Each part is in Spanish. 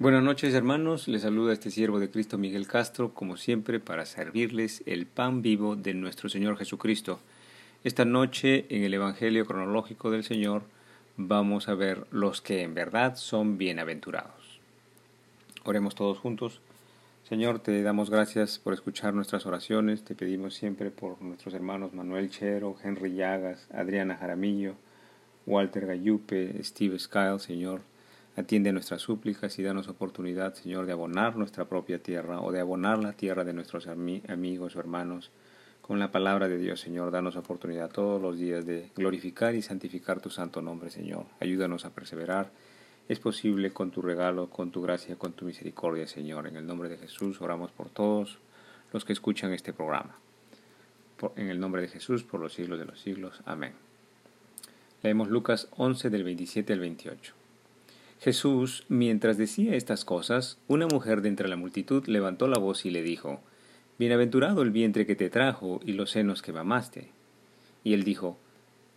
Buenas noches hermanos, les saluda este siervo de Cristo Miguel Castro, como siempre, para servirles el pan vivo de nuestro Señor Jesucristo. Esta noche, en el Evangelio cronológico del Señor, vamos a ver los que en verdad son bienaventurados. Oremos todos juntos. Señor, te damos gracias por escuchar nuestras oraciones, te pedimos siempre por nuestros hermanos Manuel Chero, Henry Llagas, Adriana Jaramillo, Walter Gayupe, Steve Skyle, Señor Atiende nuestras súplicas y danos oportunidad, Señor, de abonar nuestra propia tierra o de abonar la tierra de nuestros amigos o hermanos. Con la palabra de Dios, Señor, danos oportunidad todos los días de glorificar y santificar tu santo nombre, Señor. Ayúdanos a perseverar. Es posible con tu regalo, con tu gracia, con tu misericordia, Señor. En el nombre de Jesús oramos por todos los que escuchan este programa. en el nombre de Jesús, por los siglos de los siglos. Amén. Leemos Lucas 11 del 27 al 28. Jesús, mientras decía estas cosas, una mujer de entre la multitud levantó la voz y le dijo, Bienaventurado el vientre que te trajo y los senos que mamaste. Y él dijo,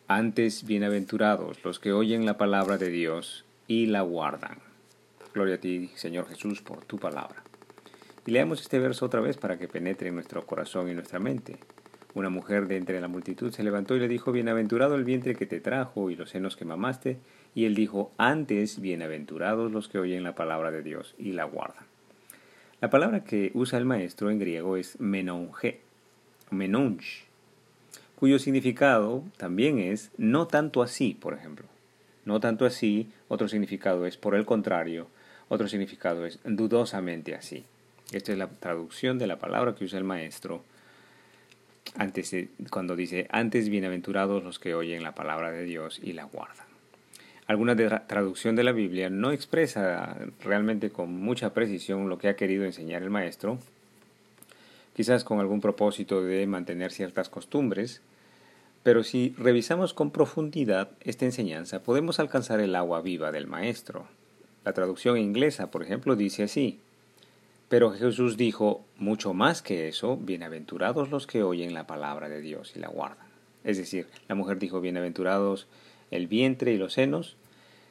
Antes bienaventurados los que oyen la palabra de Dios y la guardan. Gloria a ti, Señor Jesús, por tu palabra. Y leamos este verso otra vez para que penetre en nuestro corazón y nuestra mente. Una mujer de entre la multitud se levantó y le dijo, Bienaventurado el vientre que te trajo y los senos que mamaste. Y él dijo, antes, bienaventurados los que oyen la palabra de Dios y la guardan. La palabra que usa el maestro en griego es menonge, menonge, cuyo significado también es no tanto así, por ejemplo. No tanto así, otro significado es por el contrario, otro significado es dudosamente así. Esta es la traducción de la palabra que usa el maestro antes cuando dice, antes bienaventurados los que oyen la palabra de Dios y la guardan alguna traducción de la Biblia no expresa realmente con mucha precisión lo que ha querido enseñar el maestro, quizás con algún propósito de mantener ciertas costumbres, pero si revisamos con profundidad esta enseñanza podemos alcanzar el agua viva del maestro. La traducción inglesa, por ejemplo, dice así, pero Jesús dijo, mucho más que eso, bienaventurados los que oyen la palabra de Dios y la guardan. Es decir, la mujer dijo, bienaventurados el vientre y los senos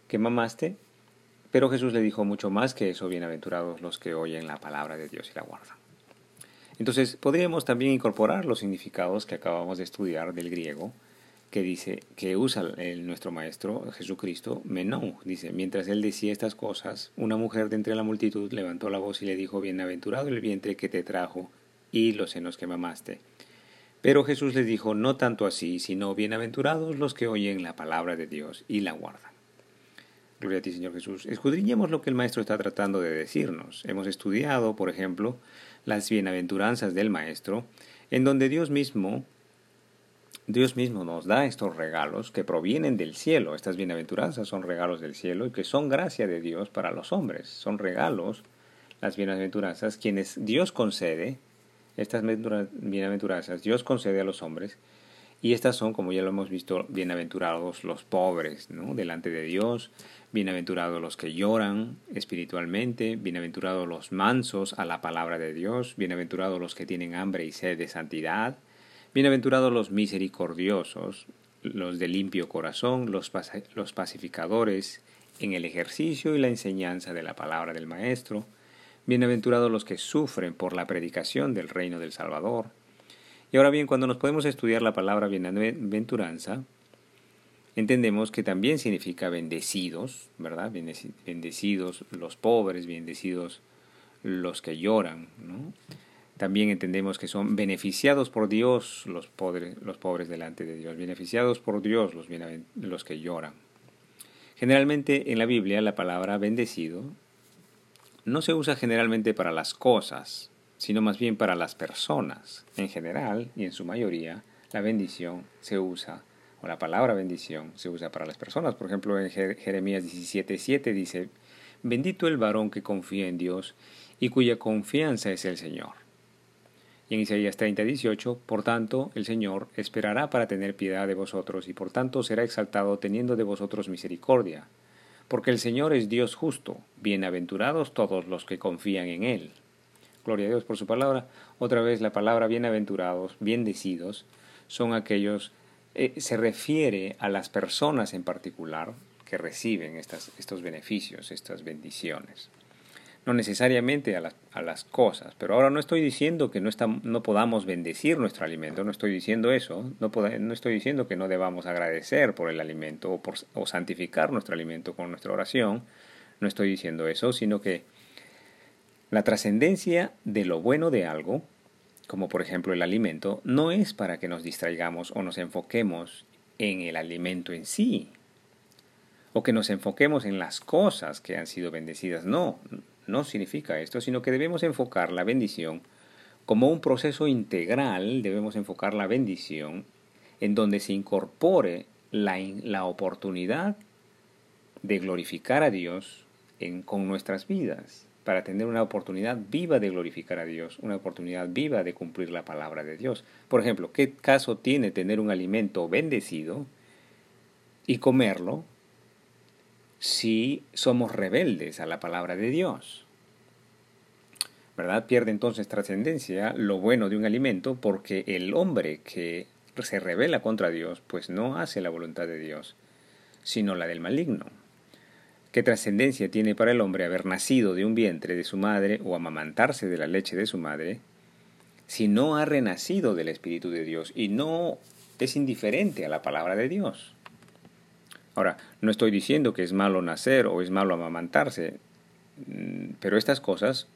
que mamaste, pero Jesús le dijo mucho más que eso, bienaventurados los que oyen la palabra de Dios y la guardan. Entonces, podríamos también incorporar los significados que acabamos de estudiar del griego, que dice, que usa el, nuestro maestro Jesucristo, menou, dice, mientras él decía estas cosas, una mujer de entre la multitud levantó la voz y le dijo, bienaventurado el vientre que te trajo y los senos que mamaste. Pero Jesús les dijo, no tanto así, sino bienaventurados los que oyen la palabra de Dios y la guardan. Gloria a ti, Señor Jesús. Escudriñemos lo que el Maestro está tratando de decirnos. Hemos estudiado, por ejemplo, las bienaventuranzas del Maestro, en donde Dios mismo, Dios mismo nos da estos regalos que provienen del cielo. Estas bienaventuranzas son regalos del cielo y que son gracia de Dios para los hombres. Son regalos, las bienaventuranzas, quienes Dios concede estas bienaventuranzas Dios concede a los hombres y estas son, como ya lo hemos visto, bienaventurados los pobres, ¿no? Delante de Dios, bienaventurados los que lloran espiritualmente, bienaventurados los mansos a la palabra de Dios, bienaventurados los que tienen hambre y sed de santidad, bienaventurados los misericordiosos, los de limpio corazón, los, los pacificadores en el ejercicio y la enseñanza de la palabra del Maestro, Bienaventurados los que sufren por la predicación del reino del Salvador. Y ahora bien, cuando nos podemos estudiar la palabra bienaventuranza, entendemos que también significa bendecidos, ¿verdad? Bendecidos los pobres, bendecidos los que lloran, ¿no? También entendemos que son beneficiados por Dios los pobres, los pobres delante de Dios, beneficiados por Dios los, los que lloran. Generalmente en la Biblia la palabra bendecido no se usa generalmente para las cosas, sino más bien para las personas. En general, y en su mayoría, la bendición se usa, o la palabra bendición se usa para las personas. Por ejemplo, en Jeremías 17:7 dice, bendito el varón que confía en Dios y cuya confianza es el Señor. Y en Isaías 30:18, por tanto, el Señor esperará para tener piedad de vosotros y por tanto será exaltado teniendo de vosotros misericordia porque el Señor es Dios justo, bienaventurados todos los que confían en Él. Gloria a Dios por su palabra. Otra vez la palabra bienaventurados, bendecidos, son aquellos, eh, se refiere a las personas en particular que reciben estas, estos beneficios, estas bendiciones. No necesariamente a las, a las cosas. Pero ahora no estoy diciendo que no, no podamos bendecir nuestro alimento, no estoy diciendo eso, no, no estoy diciendo que no debamos agradecer por el alimento o, por, o santificar nuestro alimento con nuestra oración, no estoy diciendo eso, sino que la trascendencia de lo bueno de algo, como por ejemplo el alimento, no es para que nos distraigamos o nos enfoquemos en el alimento en sí, o que nos enfoquemos en las cosas que han sido bendecidas. No, no significa esto, sino que debemos enfocar la bendición como un proceso integral, debemos enfocar la bendición en donde se incorpore la, la oportunidad de glorificar a Dios con nuestras vidas, para tener una oportunidad viva de glorificar a Dios, una oportunidad viva de cumplir la palabra de Dios. Por ejemplo, ¿qué caso tiene tener un alimento bendecido y comerlo si somos rebeldes a la palabra de Dios. ¿Verdad? Pierde entonces trascendencia lo bueno de un alimento porque el hombre que se revela contra Dios pues no hace la voluntad de Dios, sino la del maligno. ¿Qué trascendencia tiene para el hombre haber nacido de un vientre de su madre o amamantarse de la leche de su madre si no ha renacido del Espíritu de Dios y no es indiferente a la palabra de Dios? Ahora, no estoy diciendo que es malo nacer o es malo amamantarse, mm, pero estas cosas,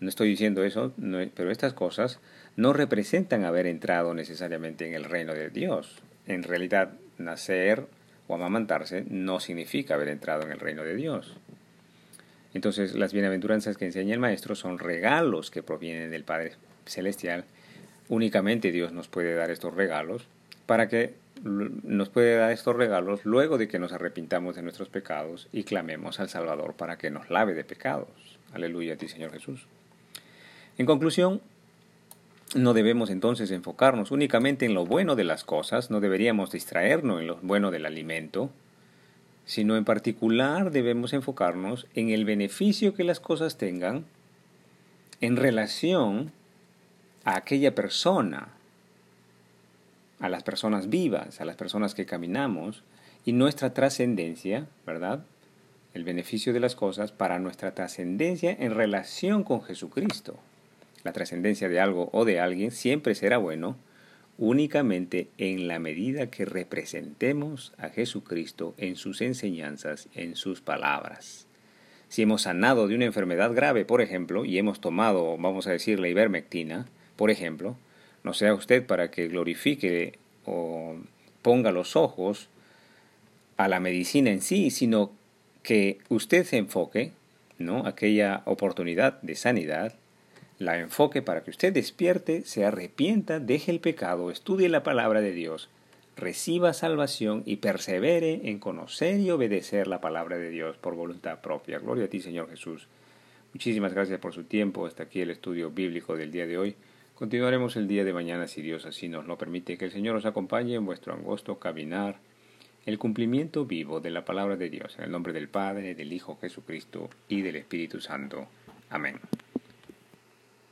no estoy diciendo eso, pero estas cosas no representan haber entrado necesariamente en el reino de Dios. En realidad, nacer o amamantarse no significa haber entrado en el reino de Dios. Entonces, las bienaventuranzas que enseña el Maestro son regalos que provienen del Padre Celestial. Únicamente Dios nos puede dar estos regalos para que nos puede dar estos regalos luego de que nos arrepintamos de nuestros pecados y clamemos al Salvador para que nos lave de pecados. Aleluya a ti, Señor Jesús. En conclusión, no debemos entonces enfocarnos únicamente en lo bueno de las cosas, no deberíamos distraernos en lo bueno del alimento, sino en particular debemos enfocarnos en el beneficio que las cosas tengan en relación a aquella persona a las personas vivas, a las personas que caminamos, y nuestra trascendencia, ¿verdad? El beneficio de las cosas para nuestra trascendencia en relación con Jesucristo. La trascendencia de algo o de alguien siempre será bueno únicamente en la medida que representemos a Jesucristo en sus enseñanzas, en sus palabras. Si hemos sanado de una enfermedad grave, por ejemplo, y hemos tomado, vamos a decir, la ivermectina, por ejemplo, no sea usted para que glorifique o ponga los ojos a la medicina en sí, sino que usted se enfoque, ¿no? Aquella oportunidad de sanidad, la enfoque para que usted despierte, se arrepienta, deje el pecado, estudie la palabra de Dios, reciba salvación y persevere en conocer y obedecer la palabra de Dios por voluntad propia. Gloria a ti, Señor Jesús. Muchísimas gracias por su tiempo. Hasta aquí el estudio bíblico del día de hoy. Continuaremos el día de mañana si Dios así nos lo permite. Que el Señor os acompañe en vuestro angosto caminar, el cumplimiento vivo de la palabra de Dios, en el nombre del Padre, del Hijo Jesucristo y del Espíritu Santo. Amén.